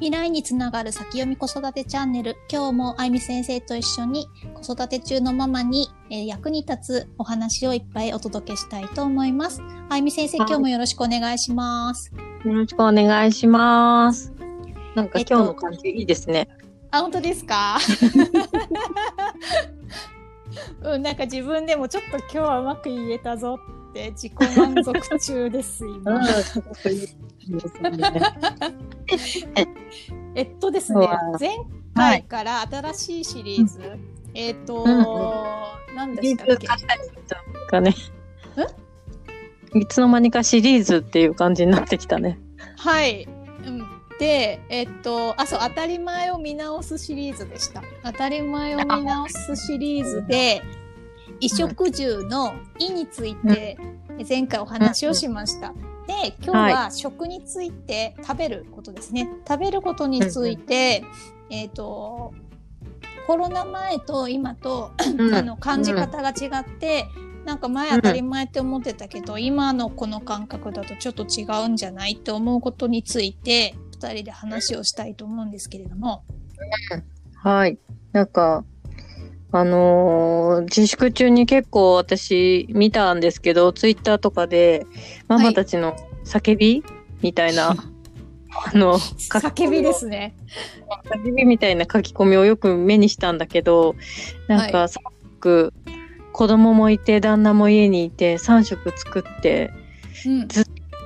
未来につながる先読み子育てチャンネル。今日もあいみ先生と一緒に子育て中のママに、えー役に立つお話をいっぱいお届けしたいと思います。あいみ先生、はい今日もよろしくお願いします。よろしくお願いします。なんかえっと今日の感じいいですね。あ、本当ですか？うん、なんか自分でもちょっと今日はうまく言えたぞって自己満足中です、今。えっとですね前回から新しいシリーズ、えっ、と、うん何でしたっけ？ね。いつの間にかシリーズっていう感じになってきたね。はい。うん、で、えっと、あ、そう、当たり前を見直すシリーズでした。当たり前を見直すシリーズで、衣食住の「い」について前回お話をしました。で、今日は食について食べることですね。食べることについて、えっと、コロナ前と今と、うんあの感じ方が違って、なんか前当たり前って思ってたけど、今のこの感覚だとちょっと違うんじゃないって思うことについて2人で話をしたいと思うんですけれども。はい。なんか、あのー自粛中に結構私見たんですけど、ツイッターとかで、ママたちの叫び、みたいな、あの、叫びですね。叫びみたいな書き込みをよく目にしたんだけど、なんはか、すごく、子供もいて、旦那も家にいて、3食作って、うん。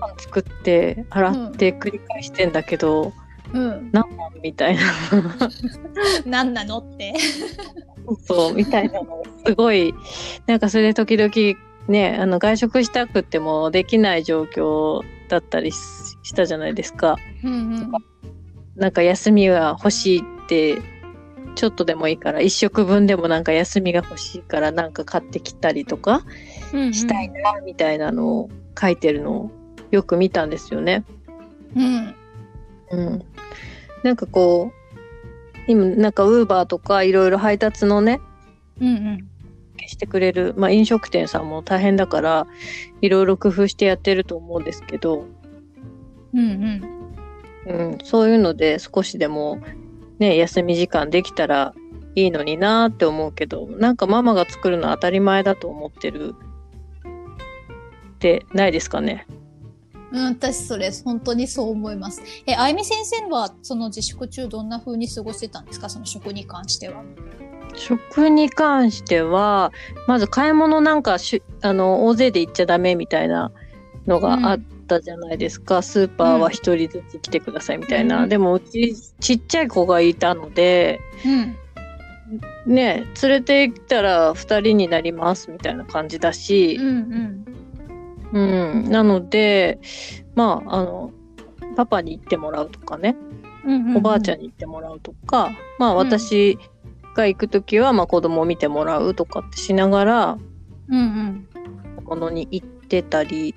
パン作って、洗って繰り返してんだけど、うん。みたいな。何なのって。そう、みたいなのがすごい、なんかそれで時々ね、あの外食したくてもできない状況だったりししたじゃないですか。うんなんか休みが欲しいって、ちょっとでもいいから、一食分でもなんか休みが欲しいからなんか買ってきたりとかうん。したいな、みたいなのを書いてるのをよく見たんですよね。うん。うん。なんかこう、今なんかウーバーとかいろいろ配達のね、うんうん。してくれる、まあ、飲食店さんも大変だからいろいろ工夫してやってると思うんですけど、うんうん。うん、そういうので少しでも、ね、休み時間できたらいいのになーって思うけどなんかママが作るの当たり前だと思ってるってないですかね？うん、私それ本当にそう思います。え、あゆみ先生はその自粛中どんな風に過ごしてたんですか？その食に関しては。食に関してはまず買い物なんかしあの大勢で行っちゃダメみたいなのがあったじゃないですか、スーパーは一人ずつ来てくださいみたいな、うん。でもうちちっちゃい子がいたのでうん。ね連れて行ったら2人になりますみたいな感じだしう、んうんなのでまああのパパに行ってもらうとかね、うん。うんおばあちゃんん。に行ってもらうとかまあ私が行く時は、まあ、子供を見てもらうとかってしながらうんうん。ものに行ってたり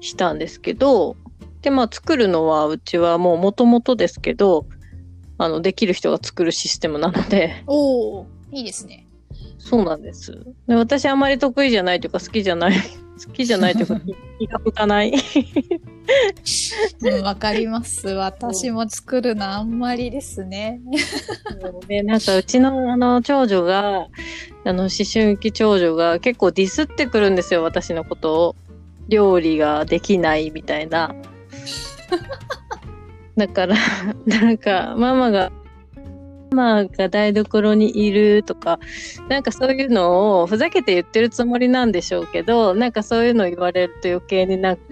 したんですけどでまあ作るのはうちはもうもともとですけどあのできる人が作るシステムなのでおおいいですね。そうなんです。で私あまり得意じゃないというか好きじゃない、好きじゃないというか気が向かない。うん、わかります。私も作るのあんまりですね。で、なんかうちのあの長女が、あの思春期長女が結構ディスってくるんですよ、私のことを。料理ができないみたいな。だから、なんかママが、マが台所にいるとか、なんかそういうのをふざけて言ってるつもりなんでしょうけど、なんかそういうの言われると余計になんか、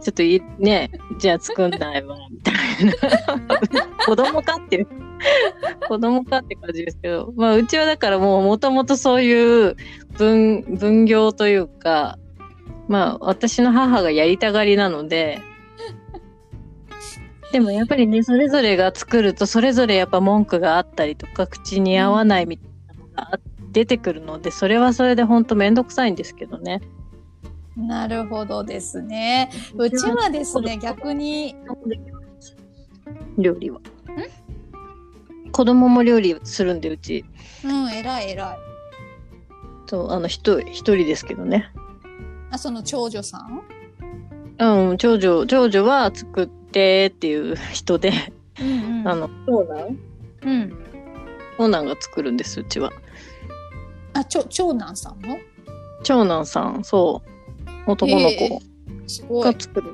ちょっといね、じゃあ作んないわ、みたいな。子供かっていう。子供かって感じですけど、まあうちはだからもうもともとそういう分、分業というか、まあ私の母がやりたがりなので、でもやっぱりね、それぞれが作るとそれぞれやっぱ文句があったりとか、口に合わないみたいなのが出てくるので、それはそれで本当めんどくさいんですけどね。なるほどですね。うちはですね、逆に、料理は。子供も料理するんで、うち。うん、偉い偉い。そう、あの、一人、一人ですけどね。あ、その長女さん？うん、長女、長女は作ってっていう人で、うんうんうんあの、長男？うん。長男が作るんです、うちは。あ、ちょ、長男さんの？長男さん、そう。男の子が。作る。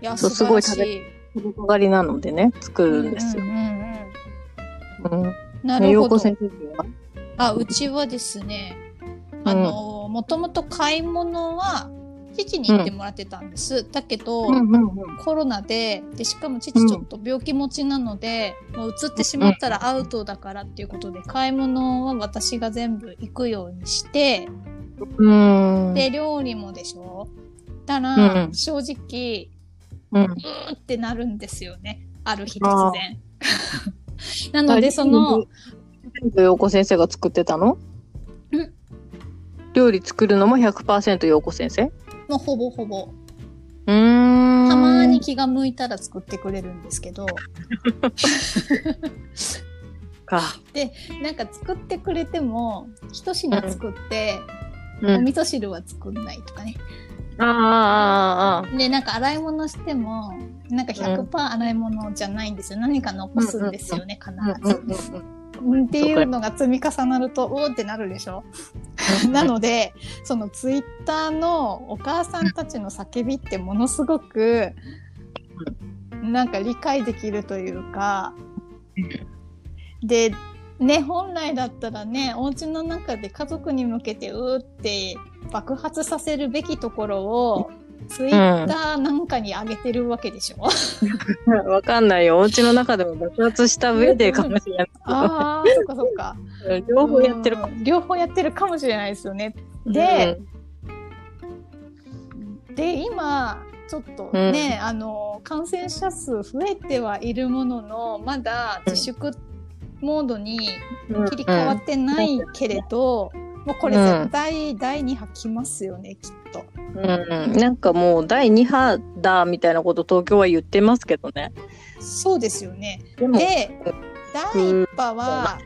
いや、そう素晴らしすごいい。食べがりなのでね、作るんですよ。うんうんうんうん。なるほど。あ、うちはですね、あの、もともと買い物は父に行ってもらってたんです。だけど、うんうんうん。コロナででしかも父ちょっと病気持ちなので、もう移ってしまったらアウトだからっていうことで、買い物は私が全部行くようにして、うん。で料理もでしょ？たら、うん正直うん。うーってなるんですよねある日突然。なのでその、陽子先生が作ってたの？ん料理作るのも100%陽子先生？もうほぼほぼうーん。たまに気が向いたら作ってくれるんですけどか。なんか作ってくれても一品作って、うん。お味噌汁は作んないとかね。ああ。でなんか洗い物してもなんか100%洗い物じゃないんですよ、何か残すんですよね、うんうん必ず。っていうのが積み重なるとうーってなるでしょ？なのでそのツイッターのお母さんたちの叫びってものすごくなんか理解できるというかでね本来だったらねお家の中で家族に向けてうーって爆発させるべきところをツイッターなんかに上げてるわけでしょ、わかんないよ。お家の中でも爆発した上でかもしれない。ああそっかそっか。両方やってる。うん両方やってるかもしれないですよね。で、で今ちょっとね、あの感染者数増えてはいるもののまだ自粛モードにうん。切り替わってないけれど、もうこれ絶対第2波来ますよねきっと。うん、なんかもう第2波だみたいなこと東京は言ってますけどね。そうですよね。でも、で第1波は、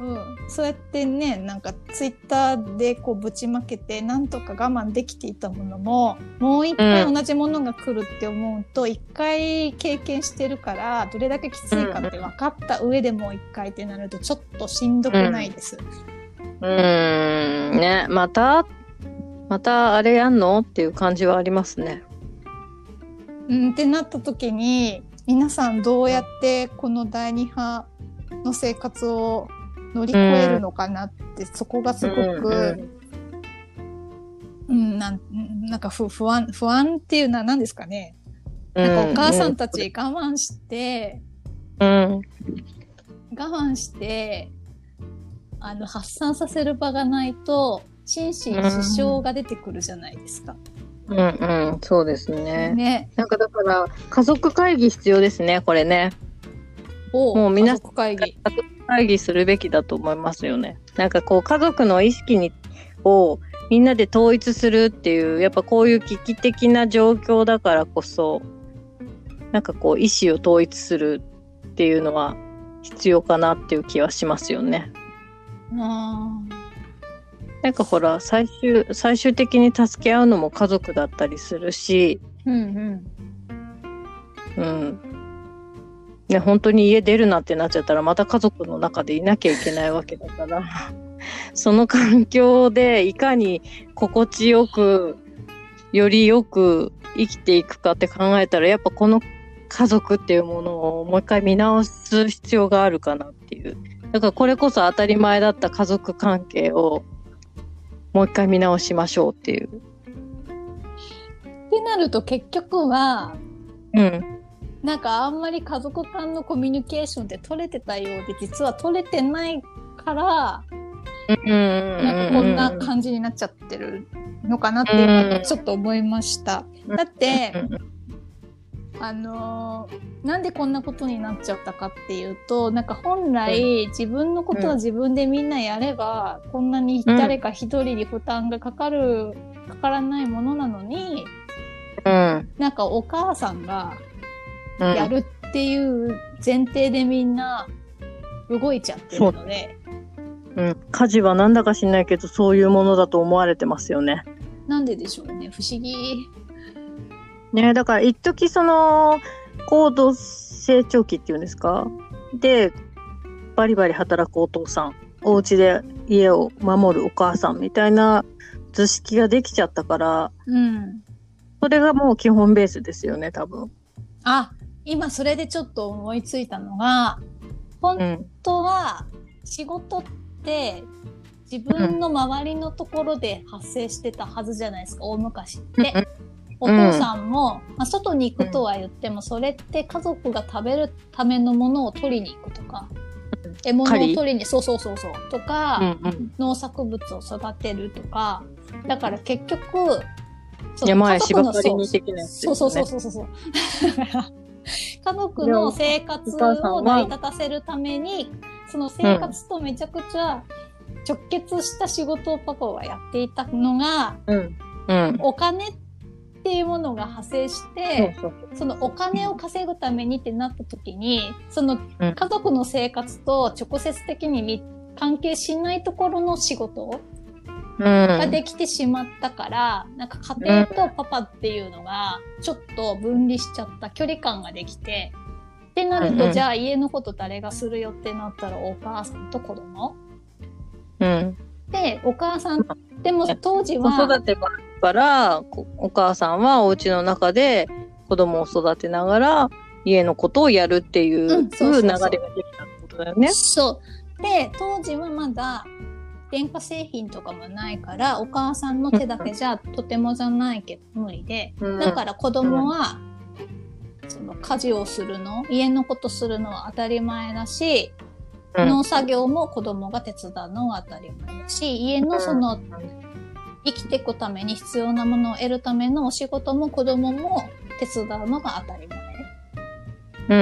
うん、そうやってねなんかツイッターでこうぶちまけてなんとか我慢できていたものももう一回同じものが来るって思うと一、回経験してるからどれだけきついかって分かった上でもう一回ってなるとちょっとしんどくないです。うーん、ね、また、またあれやんの？っていう感じはありますね。うん、ってなった時に皆さんどうやってこの第二波の生活を乗り越えるのかなって、そこがすごく、うんうん、なんなんか不不安不安っていうのは何ですかね、なんかお母さんたち我慢して、うん、我慢してあの発散させる場がないと心身支障が出てくるじゃないですか。うん、うん、そうですね。ね。なんかだから、家族会議必要ですね、これね。をもう皆家族会議。家族会議するべきだと思いますよね。なんかこう、家族の意識に、をみんなで統一するっていう、やっぱこういう危機的な状況だからこそ、なんかこう、意思を統一するっていうのは必要かなっていう気はしますよね。あなんかほら、最終、最終的に助け合うのも家族だったりするし、ーうんうん。うん。ね、本当に家出るなってなっちゃったら、また家族の中でいなきゃいけないわけだから、その環境でいかに心地よく、よりよく生きていくかって考えたら、やっぱこの家族っていうものをもう一回見直す必要があるかなっていう。だからこれこそ当たり前だった家族関係をもう一回見直しましょうっていう。ってなると結局はうん。なんかあんまり家族間のコミュニケーションって取れてたようで実は取れてないからうんうんなんかこんな感じになっちゃってるのかなっていうのはちょっと思いました。だってあのーなんでこんなことになっちゃったかっていうとなんか本来自分のことは自分でみんなやれば、こんなに誰か一人に負担がかかるかからないものなのにうん。なんかお母さんがうんやるっていう前提でみんな動いちゃってるので、うん、家事はなんだか知んないけどそういうものだと思われてますよね。なんででしょうね不思議。ねだから一時その高度成長期っていうんですか？で、バリバリ働くお父さん、お家で家を守るお母さんみたいな図式ができちゃったから、うん。それがもう基本ベースですよね、多分。あ、今それでちょっと思いついたのが、本当は仕事って自分の周りのところで発生してたはずじゃないですか、大昔って。お父さんも、まあ、外に行くとは言っても、それって家族が食べるためのものを取りに行くとか、獲物を取りに、そうそうそうそう、とか、うんうん。農作物を育てるとか、だから結局、山へ家族の芝刈りに的なやつですそうよね。そうそうそうそうそう。家族の生活を成り立たせるために、その生活とめちゃくちゃ直結した仕事をパパはやっていたのが、うん。うん。お金っていうものが派生して、そのお金を稼ぐためにってなった時に、そのうん家族の生活と直接的にみ関係しないところの仕事うん。ができてしまったから、なんか家庭とパパっていうのがちょっと分離しちゃった距離感ができて、ってなると、じゃあ家のこと誰がするよってなったらお母さんと子供うん。で、お母さん、でも当時子は、育てがあるから、こお母さんはお家の中で子供を育てながら家のことをやるっていう流れができたってことだよね。そう。で、当時はまだ電化製品とかもないから、お母さんの手だけじゃとてもじゃないけど無理で、うんだから子供は、その家事をするの、家のことするのは当たり前だし、うん農作業も子供が手伝うのは当たり前だし、家のその生きていくために必要なものを得るためのお仕事も子供も手伝うのが当たり前。って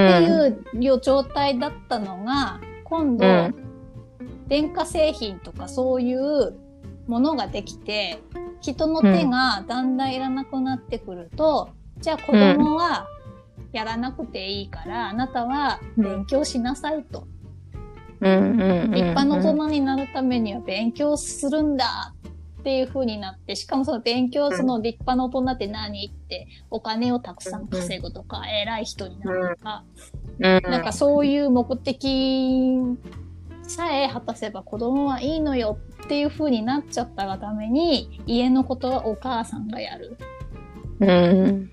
いう状態だったのが、今度、うん電化製品とかそういうものができて、人の手がだんだんいらなくなってくると、じゃあ子供はやらなくていいから、あなたは勉強しなさいと。立派な大人になるためには勉強するんだっていう風になって、しかもその勉強、その立派な大人って何って、お金をたくさん稼ぐとか、偉い人になるとか、うんなんかそういう目的さえ果たせば子供はいいのよっていう風になっちゃったがために、家のことはお母さんがやる。うん。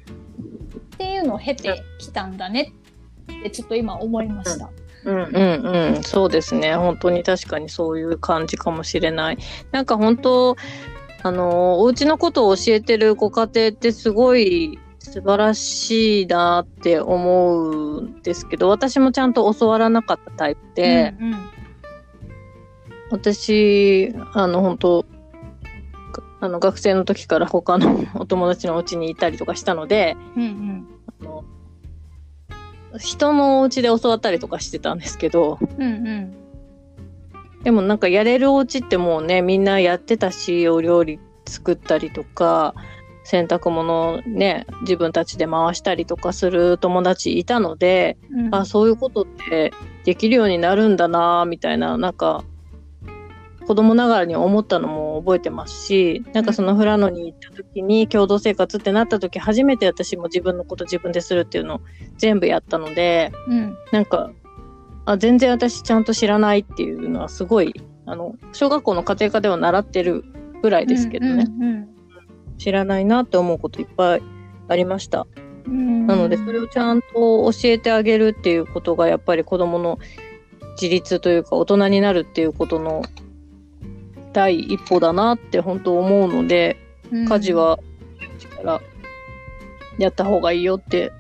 っていうのを経てきたんだねってちょっと今思いました。うんうん。うんそうですね。本当に確かにそういう感じかもしれない。なんか本当あのお家のことを教えてるご家庭ってすごい素晴らしいなって思うんですけど私もちゃんと教わらなかったタイプで、うん。私あの本当あの学生の時から他のお友達のお家にいたりとかしたのでうんうん。あの人のお家で教わったりとかしてたんですけどうんうんでもなんかやれるお家ってもうねみんなやってたしお料理作ったりとか洗濯物ね自分たちで回したりとかする友達いたので、うん。あそういうことってできるようになるんだなみたいななんか子供ながらに思ったのも覚えてますしなんかその富良野に行った時に共同生活ってなった時初めて私も自分のこと自分でするっていうのを全部やったのでうん。なんかあ全然私ちゃんと知らないっていうのはすごいあの小学校の家庭科では習ってるぐらいですけどね、うん知らないなって思うこといっぱいありました。うん。なのでそれをちゃんと教えてあげるっていうことがやっぱり子供の自立というか大人になるっていうことの第一歩だなって本当思うので、うん家事はからやった方がいいよって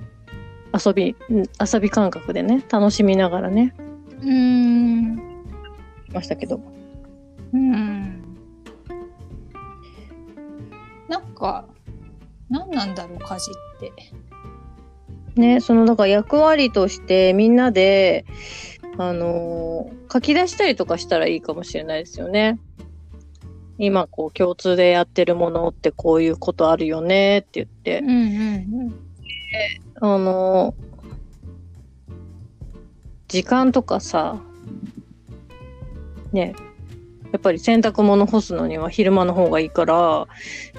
遊びうん遊び感覚でね楽しみながらね。うん。ましたけど。うん。なんか何なんだろう家事って。ねそのだから役割としてみんなであのー書き出したりとかしたらいいかもしれないですよね。今こう共通でやってるものってこういうことあるよねって言って。うんうんあの時間とかさねやっぱり洗濯物干すのには昼間の方がいいから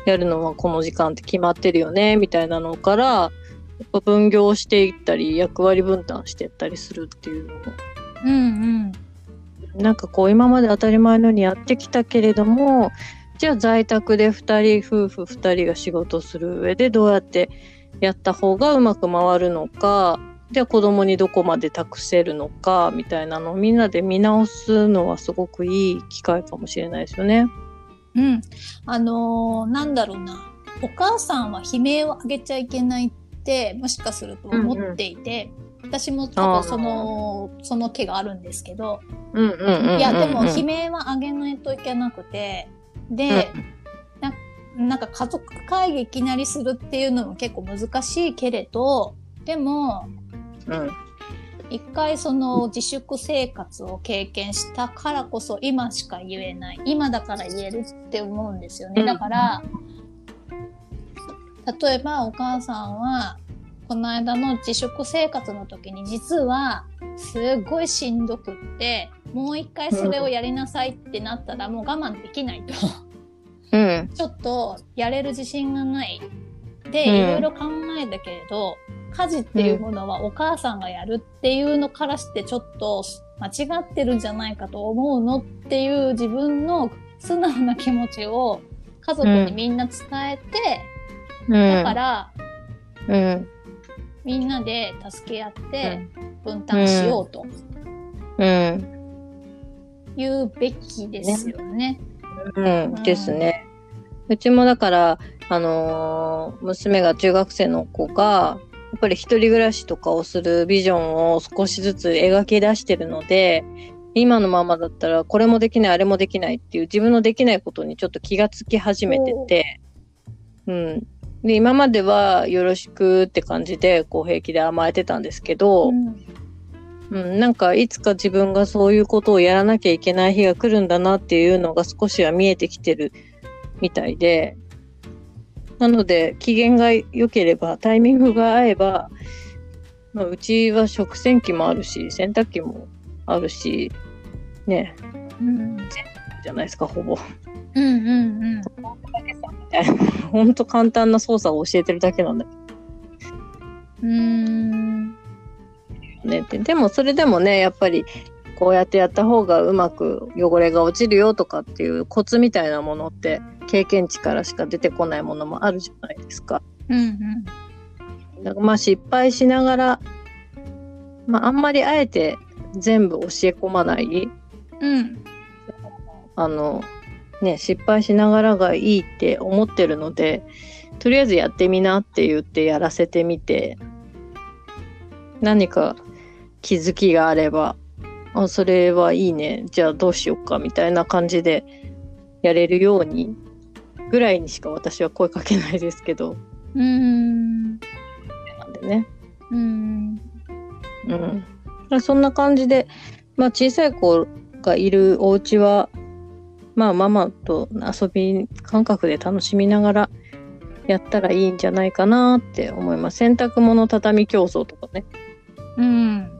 やるのはこの時間って決まってるよねみたいなのから分業していったり役割分担していったりするっていうのもうんうんなんかこう今まで当たり前のようにやってきたけれども、じゃあ在宅で2人、夫婦2人が仕事する上でどうやってやった方がうまく回るのか、じゃあ子供にどこまで託せるのか、みたいなのをみんなで見直すのはすごくいい機会かもしれないですよね。うん。あのーなんだろうな。お母さんは悲鳴を上げちゃいけないって、もしかすると思っていて、私もちょっとその、その気があるんですけど、うんうんうんうんうん。いや、でも悲鳴は上げないといけなくて、で、ななんか家族会議いきなりするっていうのも結構難しいけれど、でも、うん。一回その自粛生活を経験したからこそ今しか言えない。今だから言えるって思うんですよね。うんだから、例えばお母さんは、この間の自粛生活の時に実はすっごいしんどくって、もう一回それをやりなさいってなったらもう我慢できないと。うん。ちょっとやれる自信がない。で、うんいろいろ考えたけれど、家事っていうものはお母さんがやるっていうのからしてちょっと間違ってるんじゃないかと思うのっていう自分の素直な気持ちを家族にみんな伝えて、うん。だからうん。みんなで助け合って分担しようとうん。言うべきですよね。うん。ですね。うちもだから、あのー娘が中学生の子が、やっぱり一人暮らしとかをするビジョンを少しずつ描き出してるので、今のままだったらこれもできない、あれもできないっていう自分のできないことにちょっと気がつき始めてて、うん。で、今まではよろしくって感じで、こう平気で甘えてたんですけど、うんうん、なんかいつか自分がそういうことをやらなきゃいけない日が来るんだなっていうのが少しは見えてきてるみたいで、なので機嫌が良ければ、タイミングが合えば、まあ、うちは食洗機もあるし、洗濯機もあるし、ね、うんじゃないですか、ほぼ。うんうんうん。ほんと簡単な操作を教えてるだけなんだけうーんどね。ででもそれでもね、やっぱりこうやってやった方がうまく汚れが落ちるよとかっていうコツみたいなものって経験値からしか出てこないものもあるじゃないですか。うんうんだからまあ失敗しながら、まああんまりあえて全部教え込まない、うんあの、ね、失敗しながらがいいって思ってるので、とりあえずやってみなって言ってやらせてみて、何か気づきがあれば、あ、それはいいね。じゃあどうしようかみたいな感じでやれるようにぐらいにしか私は声かけないですけど、うーんなんでね。うんうん。そんな感じで、まあ小さい子がいるお家は、まあママと遊び感覚で楽しみながらやったらいいんじゃないかなって思います。洗濯物畳競争とかね、うん。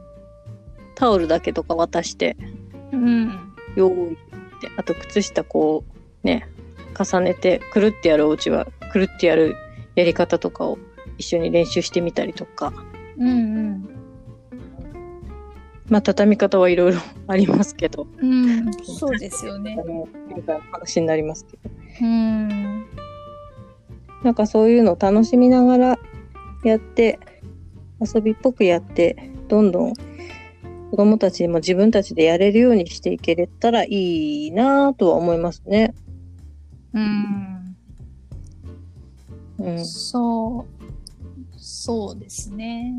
タオルだけとか渡して、うん。よーいって、あと靴下こうね、重ねてくるってやるお家はくるってやるやり方とかを一緒に練習してみたりとか、うんまあ畳み方はいろいろ ありますけど、うん。そうですよね。あの今回の話になりますけど。うん。なんかそういうのを楽しみながらやって、遊びっぽくやって、どんどん子供たちも自分たちでやれるようにしていけれたらいいなぁとは思いますね。うん。うん。そう。そうですね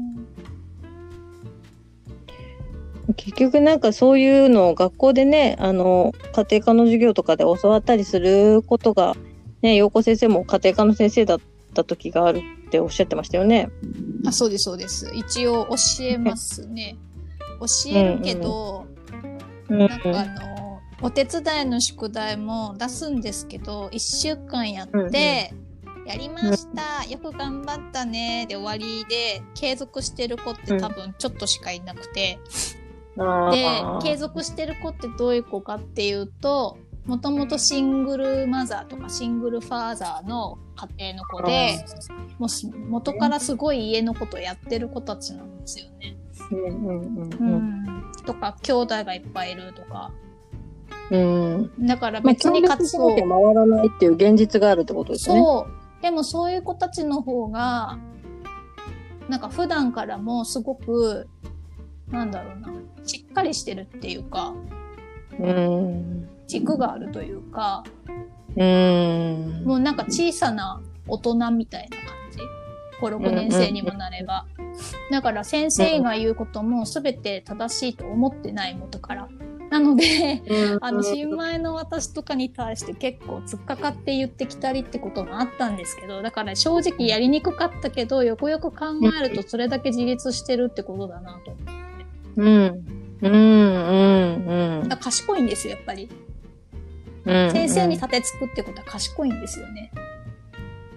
結局なんかそういうのを学校でね、あの、家庭科の授業とかで教わったりすることが、ね、陽子先生も家庭科の先生だった時があるっておっしゃってましたよね。あそうですそうです。一応教えますね。教えるけど、うん。なんかあのお手伝いの宿題も出すんですけど1週間やって、やりました、よく頑張ったねで終わりで継続してる子って多分ちょっとしかいなくて、あでー。継続してる子ってどういう子かっていうともともとシングルマザーとかシングルファーザーの家庭の子でもうす元からすごい家のことやってる子たちなんですよね。うんうんうんとか兄弟がいっぱいいるとか。うん。だからまあ、別に活動しなきゃ回らないっていう現実があるってことですね。そう。でもそういう子たちの方がなんか普段からもすごくなんだろうな。しっかりしてるっていうかうん。軸があるというかうん。もうなんか小さな大人みたいな感じ。56年生にもなれば、だから先生が言うことも全て正しいと思ってない元から。なのであの新米の私とかに対して結構突っかかって言ってきたりってこともあったんですけどだから正直やりにくかったけどよくよく考えるとそれだけ自立してるってことだなと思ってうん。うん。うん。うん賢いんですよやっぱりうん。先生に立てつくってことは賢いんですよね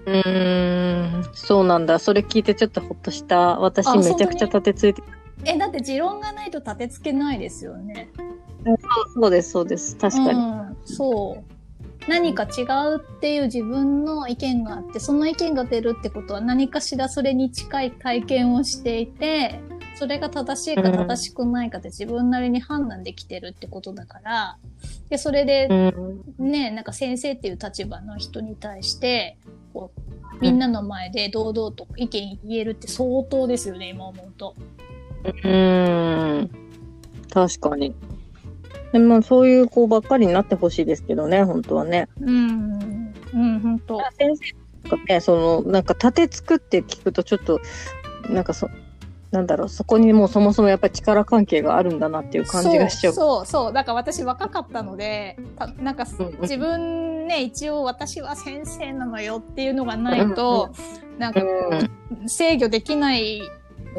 うーん。そうなんだ。それ聞いてちょっとほっとした。私あめちゃくちゃ立てついて。えだって持論がないと立てつけないですよねそうです、そうです。確かに。うん、そう何か違うっていう自分の意見があってその意見が出るってことは何かしらそれに近い体験をしていてそれが正しいか正しくないかって自分なりに判断できてるってことだからでそれでうん。ねなんか先生っていう立場の人に対してこうみんなの前で堂々と意見言えるって相当ですよね今思うと。うん。確かに。でもそういう子ばっかりになってほしいですけどね、本当はね。うん、うん、本当。先生とかね、その、なんか立てつくって聞くとちょっと、なんかそ、なんだろう、そこにもうそもそもやっぱり力関係があるんだなっていう感じがしちゃう。そうそう。だから私若かったのでたなんか自分ね一応私は先生なのよっていうのがないと、なんか制御できない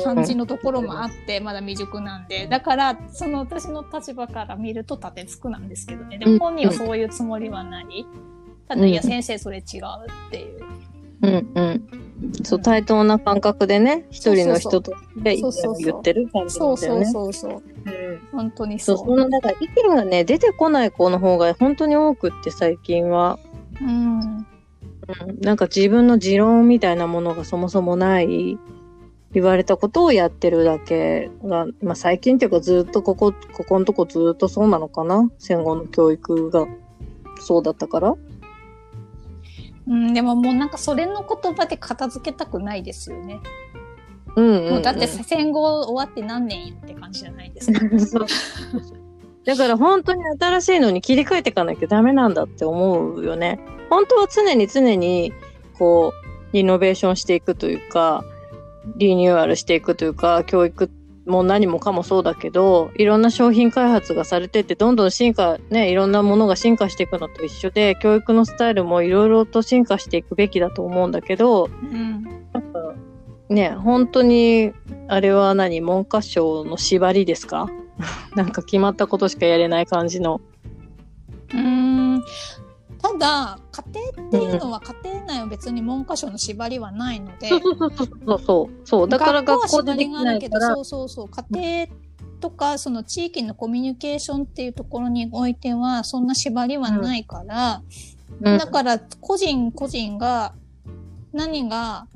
感じのところもあって、まだ未熟なんで。だからその私の立場から見ると立てつくなんですけどね。でも本人はそういうつもりはない。ただ、いや、うん。先生それ違うっていう。うんうん。そう、対等な感覚でね、一人の人とで意見をそうそうそう言ってる感じなそうそうんだよね。そうそう。うん本当にそ、そうう。その、だから意見がね、出てこない子の方が本当に多くって最近は。うん。うんなんか自分の持論みたいなものがそもそもない、言われたことをやってるだけが、まあ最近っていうかずっとここ、ここのとこずっとそうなのかな？戦後の教育がそうだったから。うん、でももうなんかそれの言葉で片付けたくないですよね。うんうん、うん。もうだって戦後終わって何年よって感じじゃないですか。そうだから本当に新しいのに切り替えていかなきゃダメなんだって思うよね。本当は常に常にこうリノベーションしていくというかリニューアルしていくというか教育も何もかもそうだけどいろんな商品開発がされてってどんどん進化ねいろんなものが進化していくのと一緒で教育のスタイルもいろいろと進化していくべきだと思うんだけどうん。ね本当にあれは何？文科省の縛りですか？なんか決まったことしかやれない感じの。うん。ただ、家庭っていうのは家庭内は別に文科省の縛りはないので、そうそうそうそうそう。そう。だから学校でできないから。そうそうそう。家庭とかその地域のコミュニケーションっていうところにおいてはそんな縛りはないから、うん。だから個人個人が何が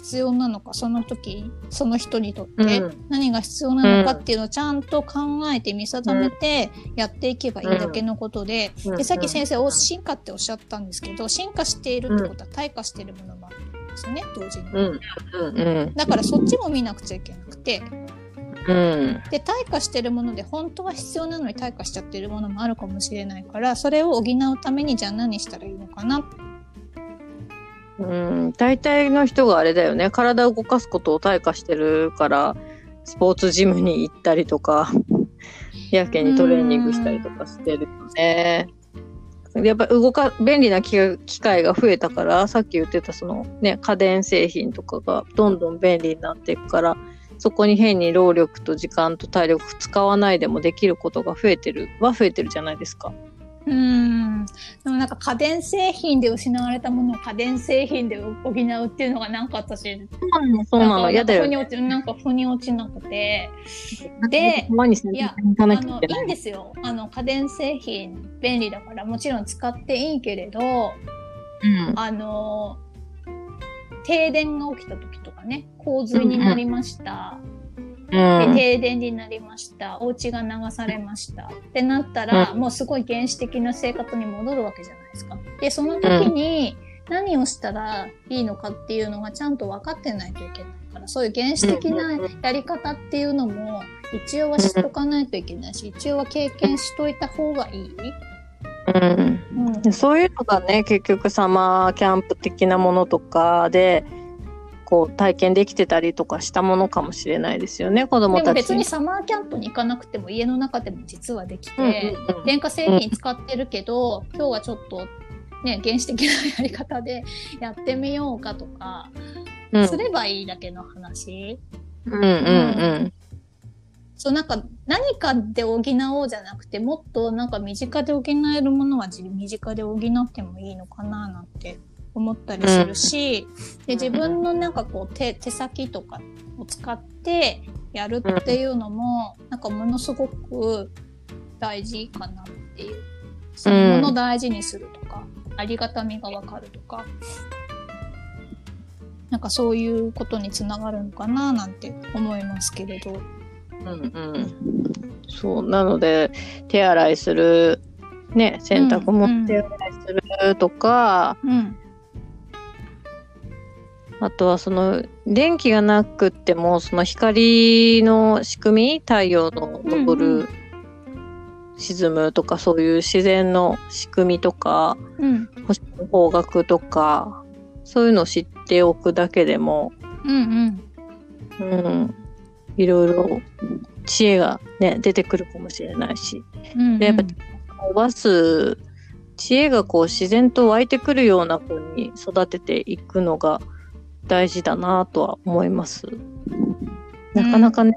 必要なのかその時その人にとってうん。何が必要なのかっていうのをちゃんと考えて見定めてやっていけばいいだけのことで,、うん。でさっき先生お進化っておっしゃったんですけど進化しているってことは退化しているものもあるんですよね同時に。だからそっちも見なくちゃいけなくて。うん。で退化してるもので本当は必要なのに退化しちゃってるものもあるかもしれないからそれを補うためにじゃあ何したらいいのかなうん大体の人があれだよね体を動かすことを退化してるからスポーツジムに行ったりとかやけにトレーニングしたりとかしてるよね。やっぱ動か便利な機機械が増えたからさっき言ってたそのね家電製品とかがどんどん便利になっていくからそこに変に労力と時間と体力使わないでもできることが増えてるは増えてるじゃないですか。うんでもなんか家電製品で失われたものを家電製品で補うっていうのがなんか私そうなの嫌だよね。なんか腑に落ちなんか腑に落ちなくてでいやあのいいん。ですよあの家電製品便利だからもちろん使っていいけれどうんあの停電が起きた時とかね洪水になりました、うん。停電になりました。お家が流されました。ってなったら、うもうすごい原始的な生活に戻るわけじゃないですか。で、その時に何をしたらいいのかっていうのがちゃんと分かってないといけないから、そういう原始的なやり方っていうのも一応は知っとかないといけないし、一応は経験しといた方がいい。うん。うんでそういうのがね、結局サマーキャンプ的なものとかで、こう体験できてたりとかしたものかもしれないですよね、子供たち別にサマーキャンプに行かなくても家の中でも実はできて、うんうんうん電化製品使ってるけど、今日はちょっとね、原始的なやり方で やってみようかとか、うんすればいいだけの話。うんうんうん。そう、なんか何かで補おうじゃなくて、もっとなんか身近で補えるものは自身近で補ってもいいのかななんて思ったりするし、で自分のなんかこう手手先とかを使ってやるっていうのも、なんかものすごく大事かなっていう。そのものを大事にするとか、ありがたみがわかるとか、なんかそういうことにつながるのかななんて思いますけれど。うんうん。そう、なので、手洗いする、ね、洗濯もうん手洗いするとか、うん。あとはその、電気がなくっても、その光の仕組み、太陽の昇る、うんう沈むとか、そういう自然の仕組みとか、うん。星の方角とか、そういうのを知っておくだけでも、うんうん。うん、いろいろ知恵がね、出てくるかもしれないし。うんうんでやっぱ伸ばす知恵がこう自然と湧いてくるような子に育てていくのが大事だなとは思います。なかなかね、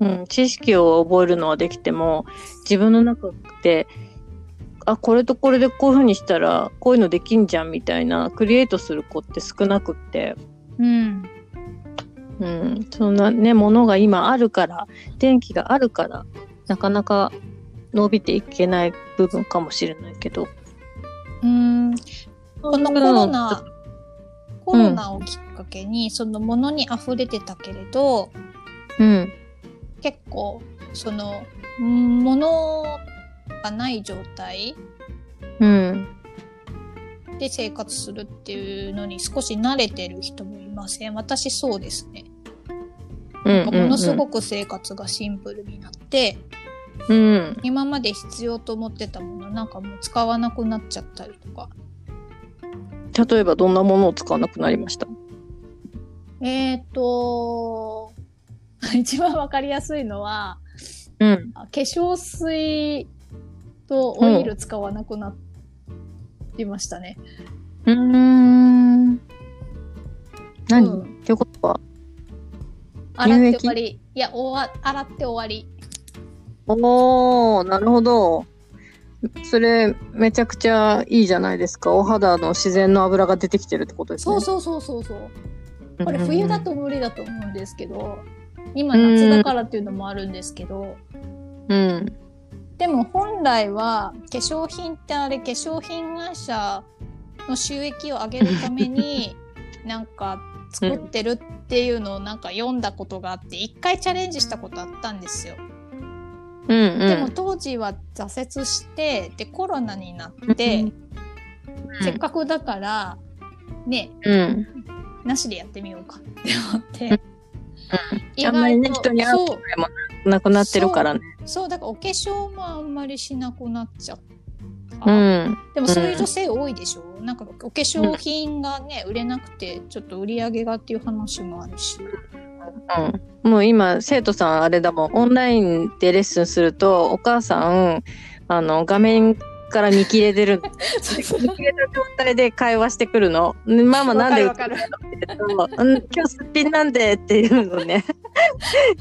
うん、知識を覚えるのはできても、自分の中で、あ、これとこれでこういう風にしたら、こういうのできんじゃんみたいな、クリエイトする子って少なくって、うん。うん、そんなね、ものが今あるから、電気があるから、なかなか伸びていけない部分かもしれないけど。うん。このコロナ、コんロナをきっかけに、そのものに溢れてたけれど、うん。結構、その、んものがない状態うん。で生活するっていうのに少し慣れてる人もいません？私そうですね。うん。ものすごく生活がシンプルになって、うん。今まで必要と思ってたものなんかもう使わなくなっちゃったりとか。例えばどんなものを使わなくなりました？えっ、ー、と、一番わかりやすいのは、うん。あ化粧水とオイル使わなくなりましたね。うーん。何、うんってことは？洗って終わり。いや、おわ洗って終わり。おー、なるほど。それ、めちゃくちゃいいじゃないですか。お肌の自然の油が出てきてるってことですね。そうそうそうそうそう。うこれ冬だと無理だと思うんですけど、今夏だからっていうのもあるんですけど、うん。でも本来は化粧品ってあれ化粧品会社の収益を上げるために なんか作ってるっていうのをなんか読んだことがあって一回チャレンジしたことあったんですよ。うんうん。でも当時は挫折してでコロナになって、うんせっかくだからねうん。なしでやってみようかって思って。意あんまりね、人に会う機会もなくなってるからね。そうだからお化粧もあんまりしなくなっちゃった。うん。でもそういう女性多いでしょ、なんかお化粧品がね、売れなくてちょっと売り上げがっていう話もあるし。うん。もう今、生徒さんあれだもん、オンラインでレッスンすると、お母さん、あの、画面から見切れてる の。見切れた状態で会話してくるの。ママなんでって言今日すっぴんなんでっていうのね。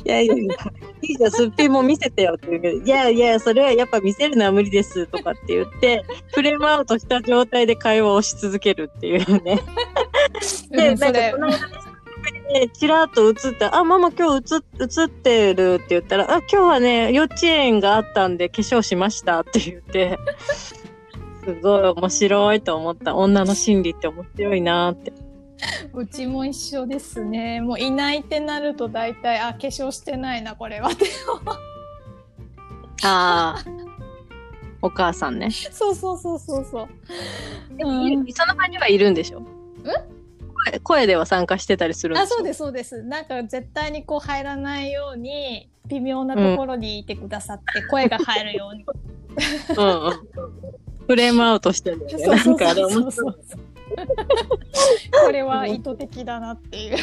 いやいやいや、いいじゃん、すっぴんも見せてよって言うけど、いやいや、それはやっぱ見せるのは無理ですとかって言って、フレームアウトした状態で会話をし続けるっていうね。で、なんかこの間で、ちらっと映った、あ、ママ今日映映ってるって言ったら、あ、今日はね、幼稚園があったんで化粧しましたって言って、すごい面白いと思った。女の心理って面白いなって。うちも一緒ですね。もういないってなると大体、あ、化粧してないな、これはって。ああ。お母さんね。そうそうそうそうそう。でもうんその場にはいるんでしょ？声声では参加してたりするんであ、しょそうです、そうです。なんか絶対にこう入らないように、微妙なところにいてくださって、声が入るように。うんうん。フレームアウトしてるよね。そうそうなんかあれそう面白いそう。これは意図的だなっていう。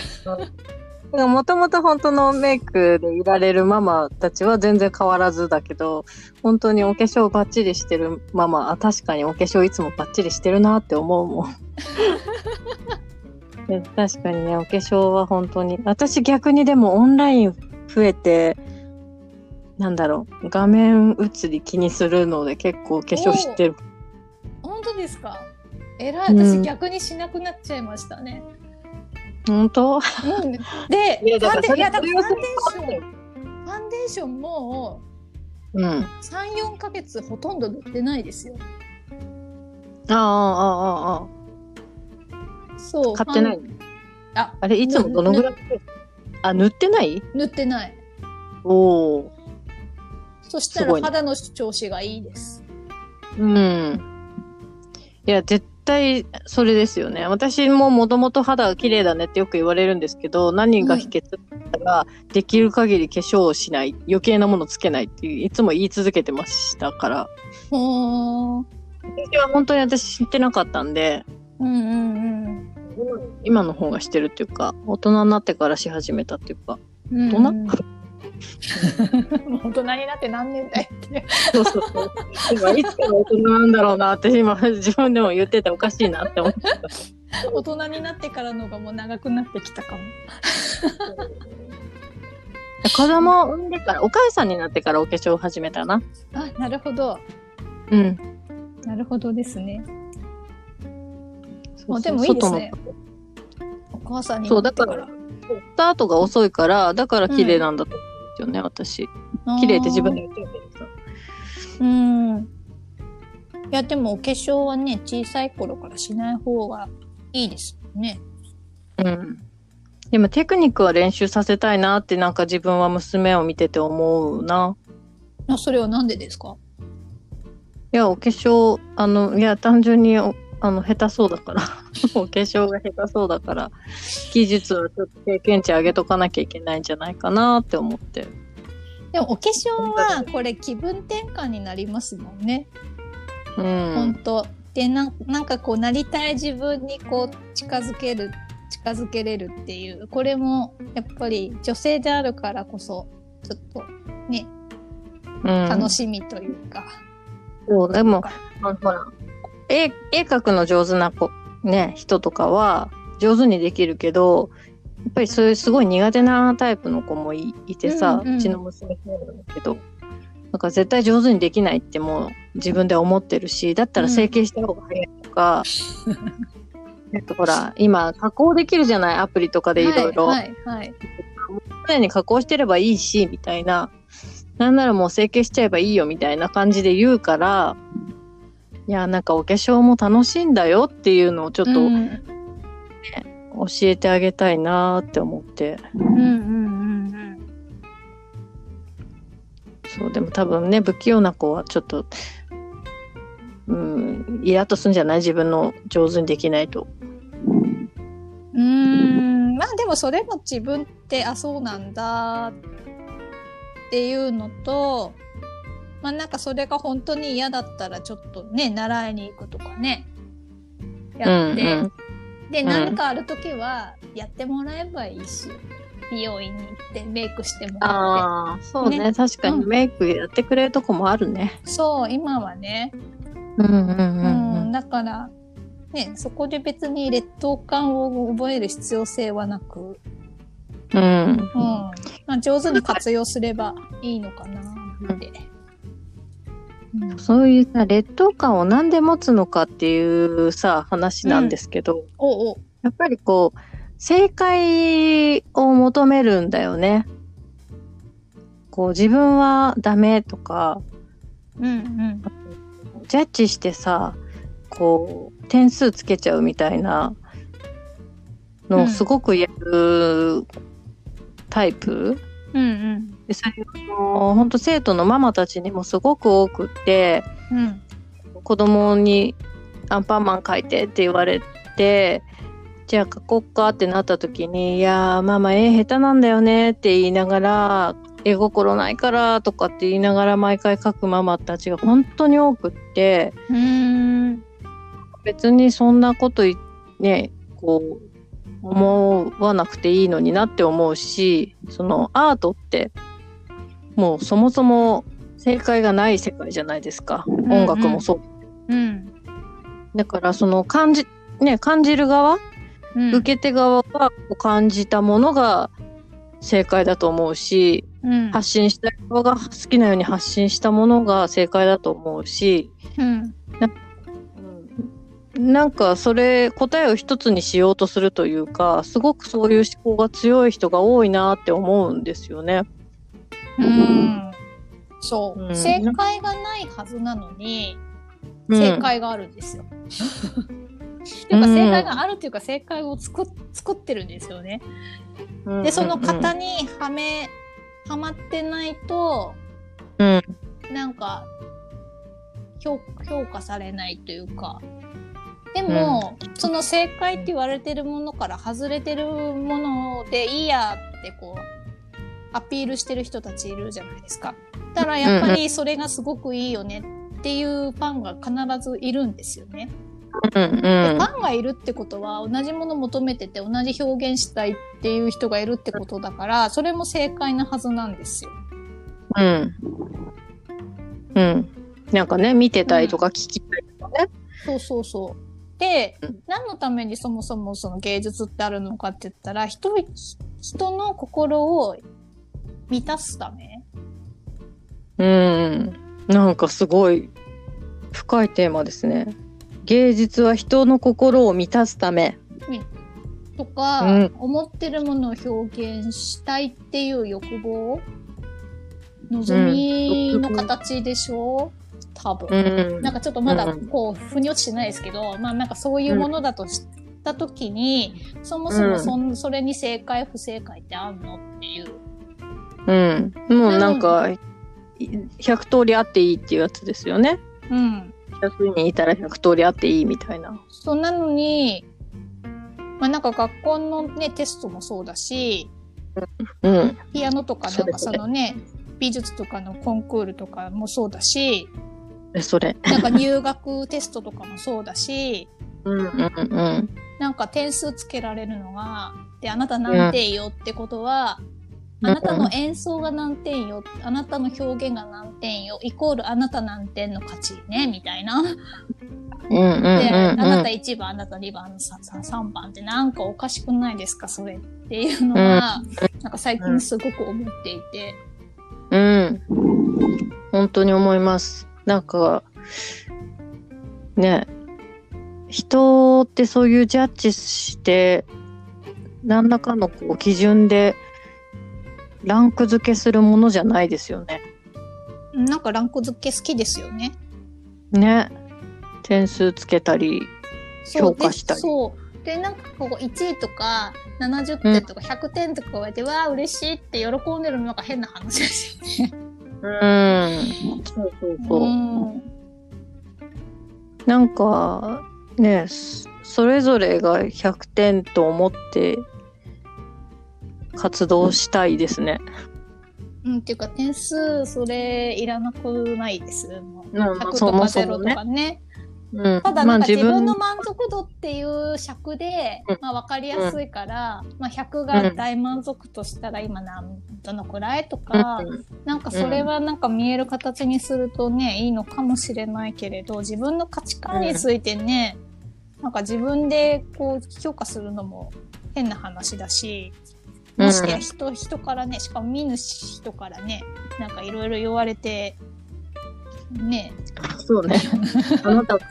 もともと本当のメイクでいられるママたちは全然変わらずだけど、本当にお化粧バッチリしてるママ、あ、確かにお化粧いつもバッチリしてるなって思うもん。で確かにね、お化粧は本当に。私逆にでもオンライン増えて、なんだろう、画面映り気にするので結構お化粧してる。本当ですか？えらい。私逆にしなくなっちゃいましたね。本当？うん、で、いやだからそれファンデーション、ファンデーションもうん。あ3、4ヶ月ほとんど塗ってないですよ。あ、ああ、ああ。そう。買ってない？あ、あれ、いつもどのぐらい？あ、塗ってない？塗ってない。おお。そしたら肌の調子がいいです。うん。いや、絶対それですよね。私ももともと肌が綺麗だねってよく言われるんですけど、何が秘訣だったら、できる限り化粧をしない、余計なものつけないっていう、いつも言い続けてましたから。ほー。私は本当に私知ってなかったんで、うんうんうん。今の方がしてるっていうか、大人になってからし始めたっていうか、うん大人？も う大人になって何年だよって。そうそうそう。今いつから大人なんだろうなって今自分でも言ってておかしいなって思ってた。大人になってからのがもう長くなってきたかも。子供を産んでから、お母さんになってからお化粧を始めたな。あ、なるほど。うん。なるほどですね。そうそうあでもいいですねお母さんになってから。スタートが遅いから、だから綺麗なんだと思うんですよね、私。綺麗って自分で言ってるけどさ。うん。いや、でもお化粧はね、小さい頃からしない方がいいですよね。うん。でもテクニックは練習させたいなってなんか自分は娘を見てて思うな。あそれはなんでですか？いや、お化粧、あの、いや、単純にお、あの、下手そうだから。お化粧が下手そうだから、技術はちょっと経験値上げとかなきゃいけないんじゃないかなって思って。でもお化粧はこれ気分転換になりますもんね。う本ん。当でなんなんかこうなりたい自分にこう近づける近づけれるっていうこれもやっぱり女性であるからこそちょっとねうん、楽しみというか、そう、でも、ほら、絵、絵描くの上手な子、ね、人とかは上手にできるけど、やっぱりそういうすごい苦手なタイプの子もいいてさ、うんうんうちの娘なんだけど、なんか絶対上手にできないってもう自分で思ってるし、だったら整形した方が早いとか、なんかほら、今加工できるじゃない？アプリとかでいろいろ。はいはいはい常に加工してればいいし、みたいな。なんならもう整形しちゃえばいいよ、みたいな感じで言うから、いや、なんかお化粧も楽しいんだよっていうのをちょっと教うんえてあげたいなーって思って。うんうんうんそう、でも多分ね、不器用な子はちょっと、うん、イラッとするんじゃない？自分の上手にできないと。うんまあでもそれも自分ってあそうなんだっていうのとまあなんかそれが本当に嫌だったらちょっとね習いに行くとかねやって、うんで、ん。何かある時はやってもらえばいいし美容院に行ってメイクしてもらっああ、そうねね。確かにうん。メイクやってくれるとこもあるね。てそう今はね。うんうんううん。ん、だから、ね、そこで別に劣等感を覚える必要性はなく、うん。うん。まあ、上手に活用すればいいのかなって。うん。そういうさ、劣等感を何で持つのかっていうさ、話なんですけど、おうおう。やっぱりこう、正解を求めるんだよね。こう、自分はダメとか、うんうん。ジャッジしてさ、こう、点数つけちゃうみたいなのすごく言えるタイプ、うんうんでそれを本当生徒のママたちにもすごく多くってうん子供に「アンパンマン描いて」って言われてじゃあ描こっかってなった時に「いやーママ絵下手なんだよね」って言いながら「絵心ないから」とかって言いながら毎回描くママたちが本当に多くってうーん。別にそんなこといねこう思わなくていいのになって思うしそのアートってもうそもそも正解がない世界じゃないですか。ん。音楽もそう。うん。だからその感じね感じる側うん。受け手側が感じたものが正解だと思うしうん。発信したい側が好きなように発信したものが正解だと思うしうん。なんかそれ答えを一つにしようとするというかすごくそういう思考が強い人が多いなって思うんですよね。うん。そう、うん。正解がないはずなのにうん。正解があるんですよ。っていうか正解があるっていうか正解を作っ作ってるんですよね。でその型にはめはまってないとうん。なんか評評価されないというか。でも、その正解って言われてるものから外れてるものでいいやってこうアピールしてる人たちいるじゃないですか。だからやっぱりそれがすごくいいよねっていうファンが必ずいるんですよね。うんうんでファンがいるってことは同じもの求めてて同じ表現したいっていう人がいるってことだからそれも正解なはずなんですよ。うんうんなんかね見てたいとか聞きたいとかね。そうそうそう。でうん、何のためにそもそもその芸術ってあるのかって言ったら、人、人の心を満たすため。うんなんかすごい深いテーマですね。芸術は人の心を満たすため。とか、うん思ってるものを表現したいっていう欲望望みの形でしょ、多分。うんなんかちょっとまだうんこう、腑に落ちてないですけど、まあなんかそういうものだとしたときに、そもそもそん、それに正解不正解ってあんのっていう。うん、もうなんか100通りあっていいっていうやつですよね。うん。100人いたら100通りあっていいみたいな。そうなのに、まあなんか学校のね、テストもそうだし、うん。ピアノとかなんかそのね、美術とかのコンクールとかもそうだし、えそれ。なんか入学テストとかもそうだし、うんうんうん。なんか点数つけられるのが、で、あなた何点よってことは、あなたの演奏が何点よ、あなたの表現が何点よ、イコールあなた何点の勝ちね、みたいな。あなたうん。1番、あなた2番、ささ3番ってなんかおかしくないですか、それっていうのが、なんか最近すごく思っていて。うん。本当に思います。なんか、ね、人ってそういうジャッジして、何らかのこう基準でランク付けするものじゃないですよね。なんかランク付け好きですよね。ね。点数つけたり、評価したりでそう。で、なんかここ1位とか70点とか100点とか言われて、わあ、嬉しいって喜んでるのが変な話ですよね。うん。そうそうそう。うん。なんか、ね、そそれぞれが100点と思って活動したいですね。うん、っていうか点数、それいらなくないです。もううん100そとか0もそもねとかね。うん、ただまあなんか自分の満足度っていう尺で、うんまあ分かりやすいから、まあ100が大満足としたら今何、どのくらいとか、なんかそれはなんか見える形にするとね、いいのかもしれないけれど、自分の価値観についてね、なんか自分でこう評価するのも変な話だし、ましてや人、人からね、しかも見ぬ人からね、なんかいろいろ言われて、ね、そうね。あなたが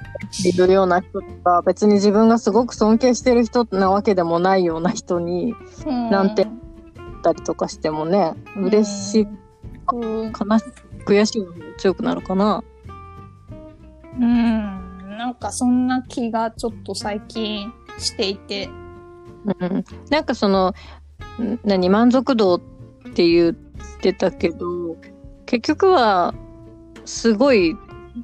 いるような人とか、別に自分がすごく尊敬してる人なわけでもないような人に、うん。なんてたりとかしてもね、嬉しい、うん、悲しい、悔しいのも強くなるかな。うん、なんかそんな気がちょっと最近していて、うん、なんかそのん何満足度って言ってたけど結局はすごい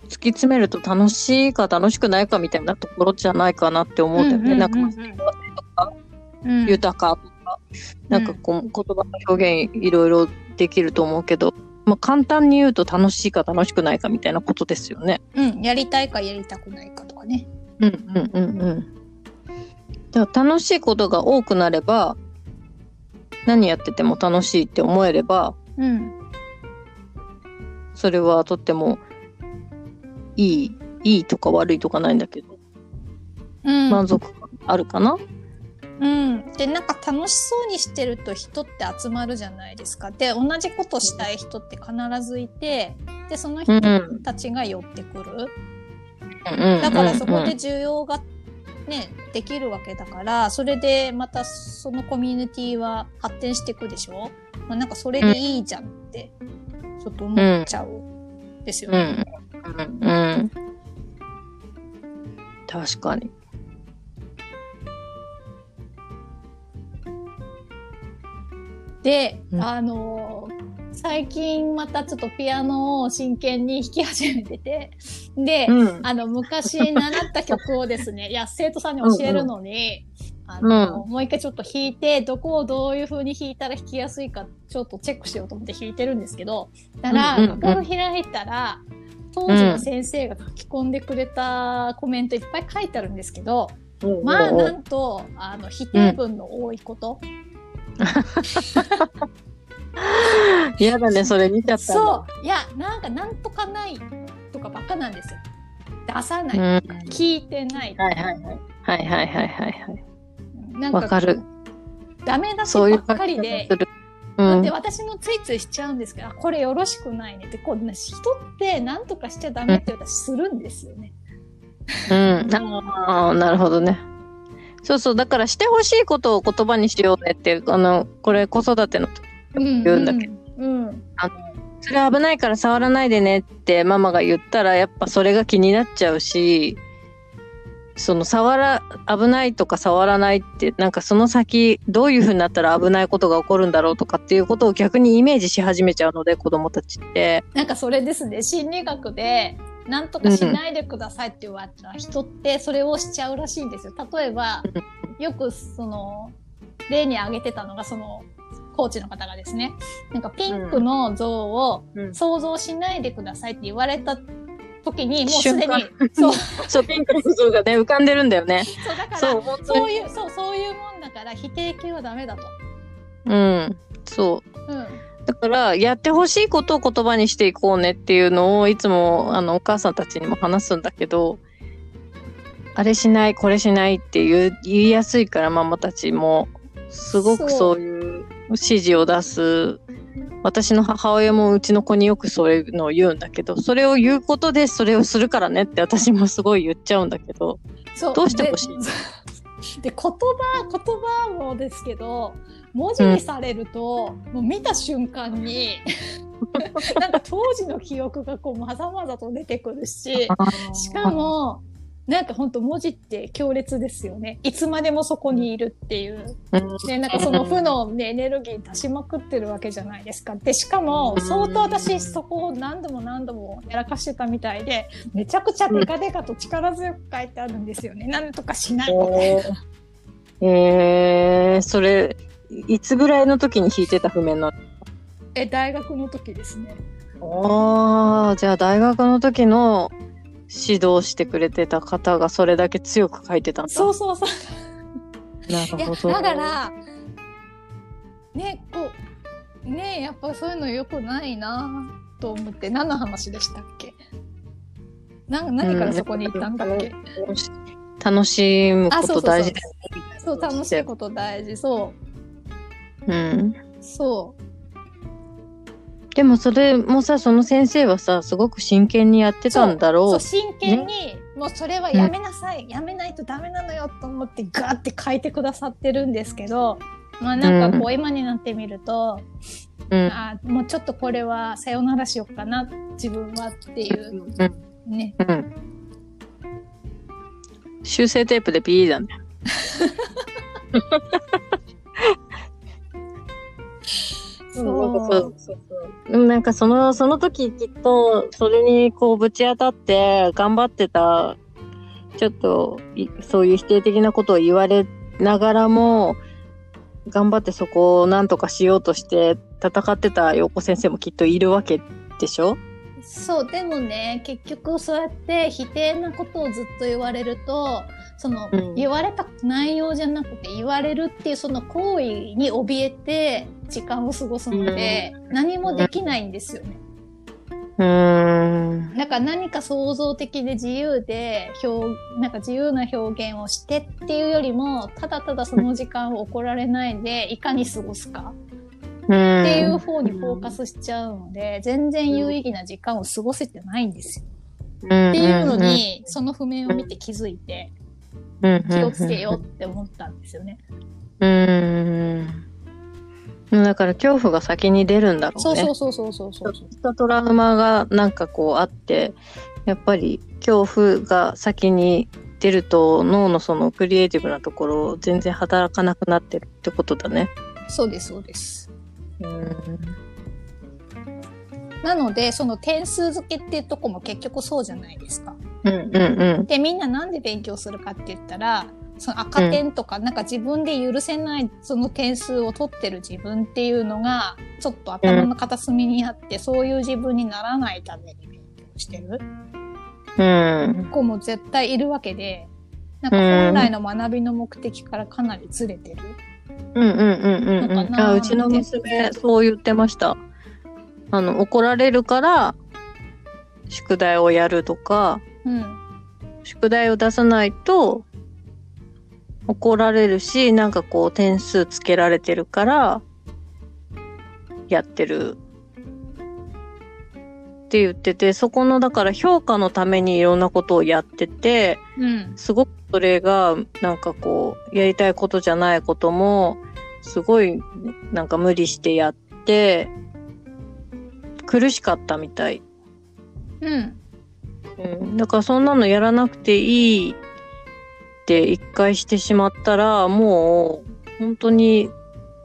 突き詰めると楽しいか楽しくないかみたいなところじゃないかなって思うんだよね。なんか幸せとかうん豊かとか、なんかこう言葉の表現いろいろできると思うけど、まあ、簡単に言うと楽しいか楽しくないかみたいなことですよね。うん、やりたいかやりたくないかとかね。うんうんうんうん。だから楽しいことが多くなれば何やってても楽しいって思えればうん。それはとってもいいいいとか悪いとかないんだけどうん。満足感あるかな、うん。で、なんか楽しそうにしてると人って集まるじゃないですか。で、同じことしたい人って必ずいて、で、その人うんたちが寄ってくる。うんうんだからそこでうん需要がね、できるわけだから、それでまたそのコミュニティは発展していくでしょ？まあ、なんかそれでいいじゃんって、ちょっと思っちゃう。ですようね。ん。うん。うん。確かに。で、うん。あのー最近またちょっとピアノを真剣に弾き始めてて、で、うん。あの、昔習った曲をですね、いや、生徒さんに教えるのに、あの、もう一回ちょっと弾いて、どこをどういう風に弾いたら弾きやすいか、ちょっとチェックしようと思って弾いてるんですけど、だから、うんうんうん。楽譜開いたら、当時の先生が書き込んでくれたコメントいっぱい書いてあるんですけど、まあ、なんと、あの、否定文の多いこと。嫌だねそれ見ちゃったそう。いやなんかなんとかないとかばっかなんですよ。出さない、うん、聞いてない。はいはいはいはいはいはいはい。なんかかる。ダメ出しばっかりで。うん、だって私もついついしちゃうんですけどこれよろしくないね。ってこう人って何とかしちゃダメって私するんですよね。うん、ああなるほどね。そうそう。だからしてほしいことを言葉にしようねってあのこれ子育ての時言うんだけどうん。それ危ないから触らないでねってママが言ったら、やっぱそれが気になっちゃうし、その触ら、危ないとか触らないって、なんかその先、どういう風になったら危ないことが起こるんだろうとかっていうことを逆にイメージし始めちゃうので、子供たちって。なんかそれですね、心理学で、なんとかしないでくださいって言われたら、人ってそれをしちゃうらしいんですよ。例えば、よくその、例に挙げてたのが、その、コーチの方がですね、なんかピンクの像をうん想像しないでくださいって言われた時に、もうすでに瞬、そう、そう、ピンクの像がね、浮かんでるんだよね。そうだから、そう。そういう、そう、そういうもんだから、否定形はダメだと。うん、そう。うん。だから、やってほしいことを言葉にしていこうねっていうのをいつもあのお母さんたちにも話すんだけど、あれしない、これしないって言う言いやすいからママたちも、すごくそういう指示を出す。私の母親もうちの子によくそういうのを言うんだけど、それを言うことでそれをするからねって私もすごい言っちゃうんだけど、そう。どうしてほしい？で で言葉言葉もですけど文字にされると、もう見た瞬間に なんか当時の記憶がこうまざまざと出てくるししかもなんか本当文字って強烈ですよね。いつまでもそこにいるっていう。うん、でなんかその負の、ね、エネルギー出しまくってるわけじゃないですか。でしかもうん。相当私そこを何度も何度もやらかしてたみたいでめちゃくちゃデカデカと力強く書いてあるんですよね。なんとかしないみたいな。えー、それ、いつぐらいの時に弾いてた譜面なの？え大学の時ですね。ああ、じゃあ大学の時の指導してくれてた方がそれだけ強く書いてたんだ。そうそうそう。なるほど。だからねこうねやっぱそういうの良くないなと思って何の話でしたっけ？な何からそこに行ったんだっけ、楽し楽しむこと大事そう楽しいこと大事そうん。うそうでもそれもさ、その先生はさ、すごく真剣にやってたんだろう。そう真剣に、もうそれはやめなさい、やめないとダメなのよと思ってガーって書いてくださってるんですけどまあなんかこう今になってみると、うん。あもうちょっとこれはさよならしようかな自分はっていううん。ねうん。修正テープで B だね。そうなんかその、その時きっと、それにこうぶち当たって頑張ってた、ちょっと、そういう否定的なことを言われながらも、頑張ってそこを何とかしようとして戦ってた陽子先生もきっといるわけでしょ？そうでもね結局そうやって否定なことをずっと言われるとその、うん。言われた内容じゃなくて言われるっていうその行為に怯えて時間を過ごすので、何もできないんですよね。うーん。だから何か創造的で自由で表なんか自由な表現をしてっていうよりもただただその時間を怒られないでいかに過ごすか。っていう方にフォーカスしちゃうので全然有意義な時間を過ごせてないんですよ。っっていうのにその譜面を見て気づいて気気をつけようって思ったんですよね。うーん。だから恐怖が先に出るんだろうね。そうそうそうそうそうそう。したトラウマがなんかこうあって、やっぱり恐怖が先に出ると脳のそのクリエイティブなところ全然働かなくなってるってことだね。そうですそうです。うん。なのでその点数付けっていうとこも結局そうじゃないですか。うんうんうん。でみんななんで勉強するかって言ったらその赤点とか、なんか自分で許せないその点数を取ってる自分っていうのがちょっと頭の片隅にあって、そういう自分にならないために勉強してるうん。子も絶対いるわけでなんか本来の学びの目的からかなりずれてる。うんうんうんうんうん。うちの娘そう言ってました。あの怒られるから宿題をやるとか、うん。宿題を出さないと怒られるし、なんかこう点数つけられてるからやってるって言ってて、そこのだから評価のためにいろんなことをやってて、うん。すごくそれがなんかこうやりたいことじゃないこともすごいなんか無理してやって苦しかったみたい。うんうん、だからそんなのやらなくていいって一回してしまったらもう本当に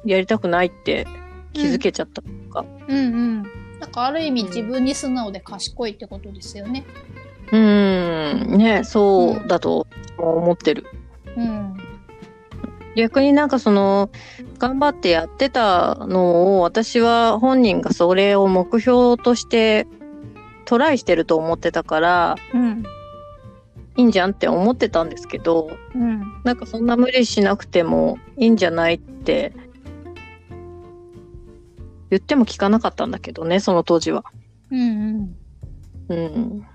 やりたくないって気づけちゃったとか。うんうん。なんかある意味自分に素直で賢いってことですよね。うん、ね、そうだと思ってる。うん。逆になんかその頑張ってやってたのを私は本人がそれを目標としてトライしてると思ってたからうん。いいんじゃんって思ってたんですけどうん。なんかそんな無理しなくてもいいんじゃないって言っても聞かなかったんだけどねその当時は。うんうん。うん。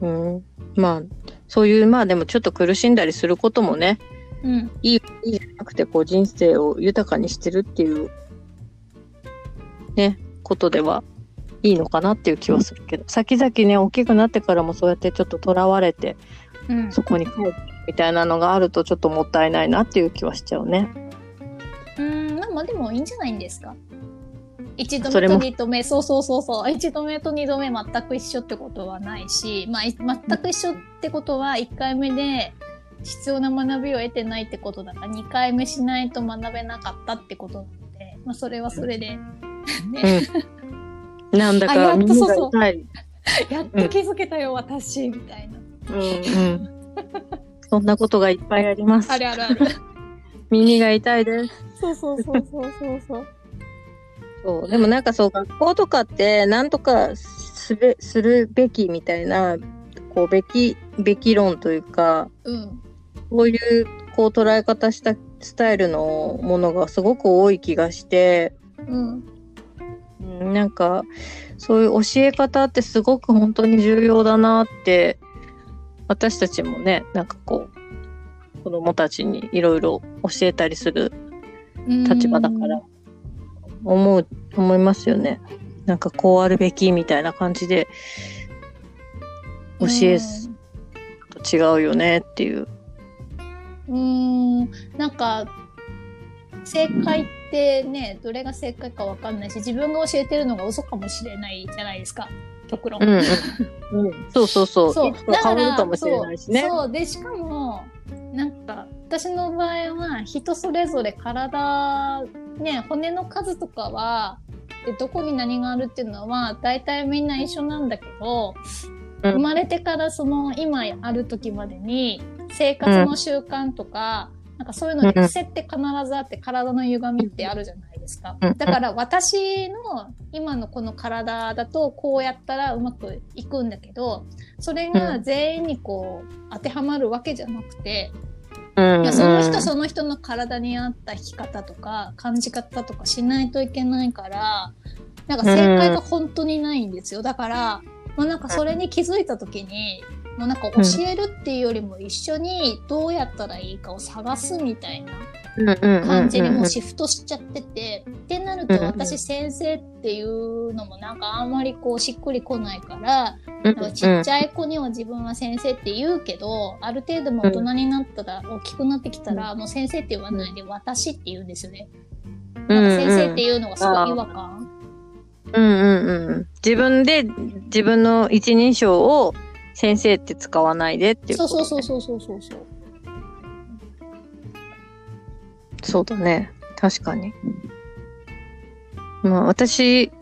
うん、まあそういうまあでもちょっと苦しんだりすることもねうん。いいいいじゃなくてこう人生を豊かにしてるっていうねことではいいのかなっていう気はするけど先々ね大きくなってからもそうやってちょっととらわれてうん。そこに帰るみたいなのがあるとちょっともったいないなっていう気はしちゃうね。うん。まあでもいいんじゃないんですか。一度目と二度目、そうそうそうそう。一度目と二度目全く一緒ってことはないし、まあい全く一緒ってことは一回目で必要な学びを得てないってことだから、二回目しないと学べなかったってことなので、まあそれはそれで、ね、うん、なんだか耳が痛い。やっと気づけたよ、私、みたいな。うんうん。そんなことがいっぱいありますあ。るあるある。耳が痛いです。そうそうそうそうそうそう。そう。でもなんかそう、学校とかって、なんとかすべ、するべきみたいな、こう、べき、べき論というか、うん。こういう、こう、捉え方したスタイルのものがすごく多い気がして、うん。うん、なんか、そういう教え方ってすごく本当に重要だなって、私たちもね、なんかこう、子供たちにいろいろ教えたりする立場だから、思う、思いますよね。なんかこうあるべきみたいな感じで、教えすと違うよねっていう。うん。うん。なんか、正解ってね、どれが正解かわかんないし、自分が教えてるのが嘘かもしれないじゃないですか。極論。うんうん。うん、そうそうそう。そういつも変わるかもしれないしね。そうそうでしかもなんか私の場合は人それぞれ体ね骨の数とかはでどこに何があるっていうのは大体みんな一緒なんだけど、うん生まれてからその今ある時までに生活の習慣とか、なんかそういうのに癖って必ずあって体の歪みってあるじゃないですか。うん。だから私の今のこの体だとこうやったらうまくいくんだけど、それが全員にこう当てはまるわけじゃなくて、うん。いやその人その人の体に合った生き方とか感じ方とかしないといけないから、なんか正解が本当にないんですよ。だから、もうなんかそれに気づいた時に、もうなんか教えるっていうよりも一緒にどうやったらいいかを探すみたいな感じにもうシフトしちゃってて、ってなると私先生っていうのもなんかあんまりこうしっくりこないから、うんなんかちっちゃい子には自分は先生って言うけど、ある程度も大人になったら、大きくなってきたら、もう先生って言わないで私って言うんですよね。なんか先生っていうのがすごい違和感。うんうんうん。自分で自分の一人称を先生って使わないでっていうそうこと、そうそうそうそうそうそう。そうだね。確かに。まあ私、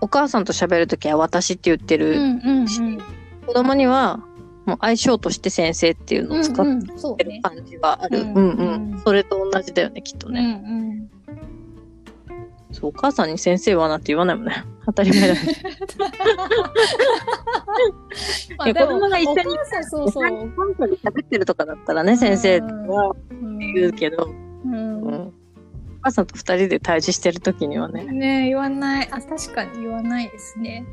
お母さんと喋るときは私って言ってうんる。うん子供にはもう相性として先生っていううん。のを使っうんうん、そうね。てる感じはある。ううんんうん。うんそれと同じだよね、きっとうんうね。ん。そう、お母さんに先生はなんて言わないもんね。当たり前だね。まいや子供が一緒にそうそう。本当に喋ってるとかだったらね、先生はうん言うけど、うんうん、お母さんと二人で対峙してる時にはね。ね言わない。あ、確かに言わないですね。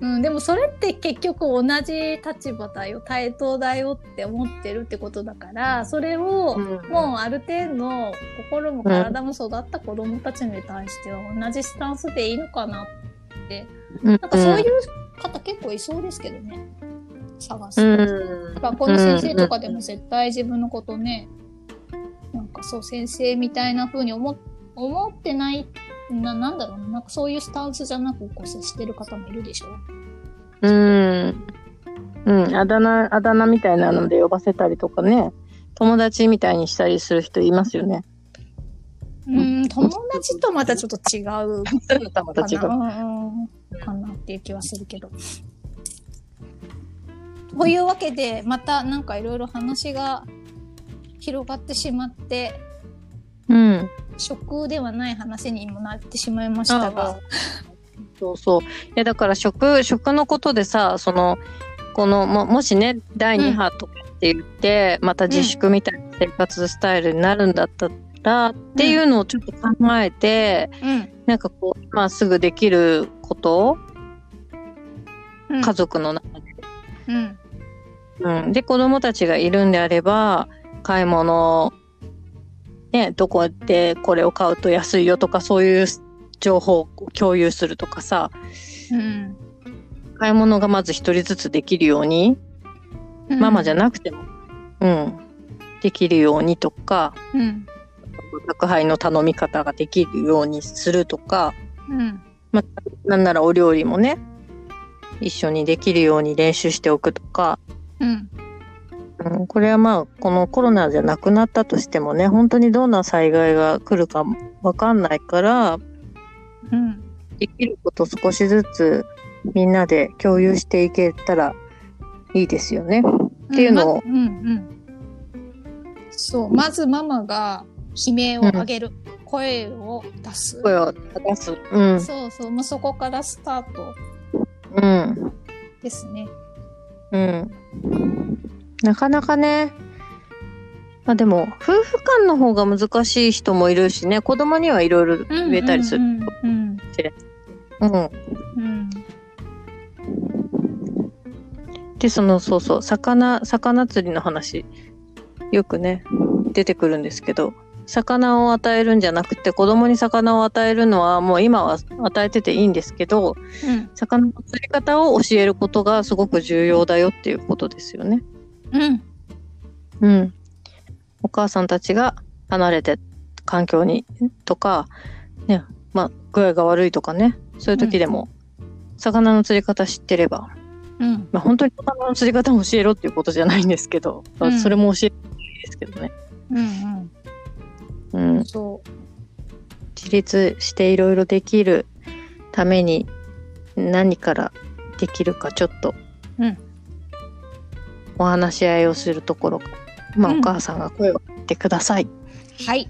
うん、でもそれって結局同じ立場だよ、対等だよって思ってるってことだから、それをうんもうある程度心も体も育った子供たちに対しては同じスタンスでいいのかなって。うん、なんかそういう方結構いそうですけどね。探す学校の先生とかでも絶対自分のことね、なんかそう先生みたいな風に思っ思ってないな、なんだろうな、なんかそういうスタンスじゃなくこう接してる方もいるでしょうん。うん、あだ名、あだ名みたいなので呼ばせたりとかね、友達みたいにしたりする人いますよね。うん、友達とまたちょっと違う。かな、うんかなっていう気はするけど。というわけで、またなんかいろいろ話が広がってしまって、うん。食ではない話にもなってしまいましたが。そうそう。いや、だから食、食のことでさ、その、この、も、もしね、第2波とかって言って、また自粛みたいな生活スタイルになるんだったら、っていうのをちょっと考えて、うん。なんかこう、今すぐできること、うん家族の中で。うん。うん。で、子供たちがいるんであれば、買い物、ね、どこでこれを買うと安いよとか、そういう情報を共有するとかさ、うん。買い物がまず一人ずつできるように、ママじゃなくても、うん、できるようにとか、うん。宅配の頼み方ができるようにするとか、うん。なんならお料理もね、一緒にできるように練習しておくとか、うん。うん、これはまあ、このコロナじゃなくなったとしてもね、本当にどんな災害が来るかわかんないから、うん。できること少しずつみんなで共有していけたらいいですよね。っていうのをまうんうん。そう、まずママが悲鳴を上げる。声を出す。声を出す。うん。そうそう、もうそこからスタートうん。ですね。うん。なかなかね、まあでも、夫婦間の方が難しい人もいるしね、子供にはいろいろ植えたりする。うんうんうん。うん。うん。で、その、そうそう、魚、魚釣りの話、よくね、出てくるんですけど、魚を与えるんじゃなくて、子供に魚を与えるのは、もう今は与えてていいんですけど、うん。魚の釣り方を教えることがすごく重要だよっていうことですよね。うん。うん。お母さんたちが離れて環境にとか、ね、まあ、具合が悪いとかね、そういう時でも、魚の釣り方知ってれば、うん。まあ、本当に魚の釣り方を教えろっていうことじゃないんですけど、まあうんそれも教えてもいいですけどね。うんうんうん。。そ自立していろいろできるために何からできるかちょっとうんお話し合いをするところ、まあ、うんお母さんが声をかけてください。う。はい。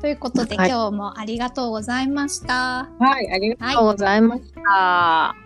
ということで、はい今日もありがとうございました。はい、ありがとうございました。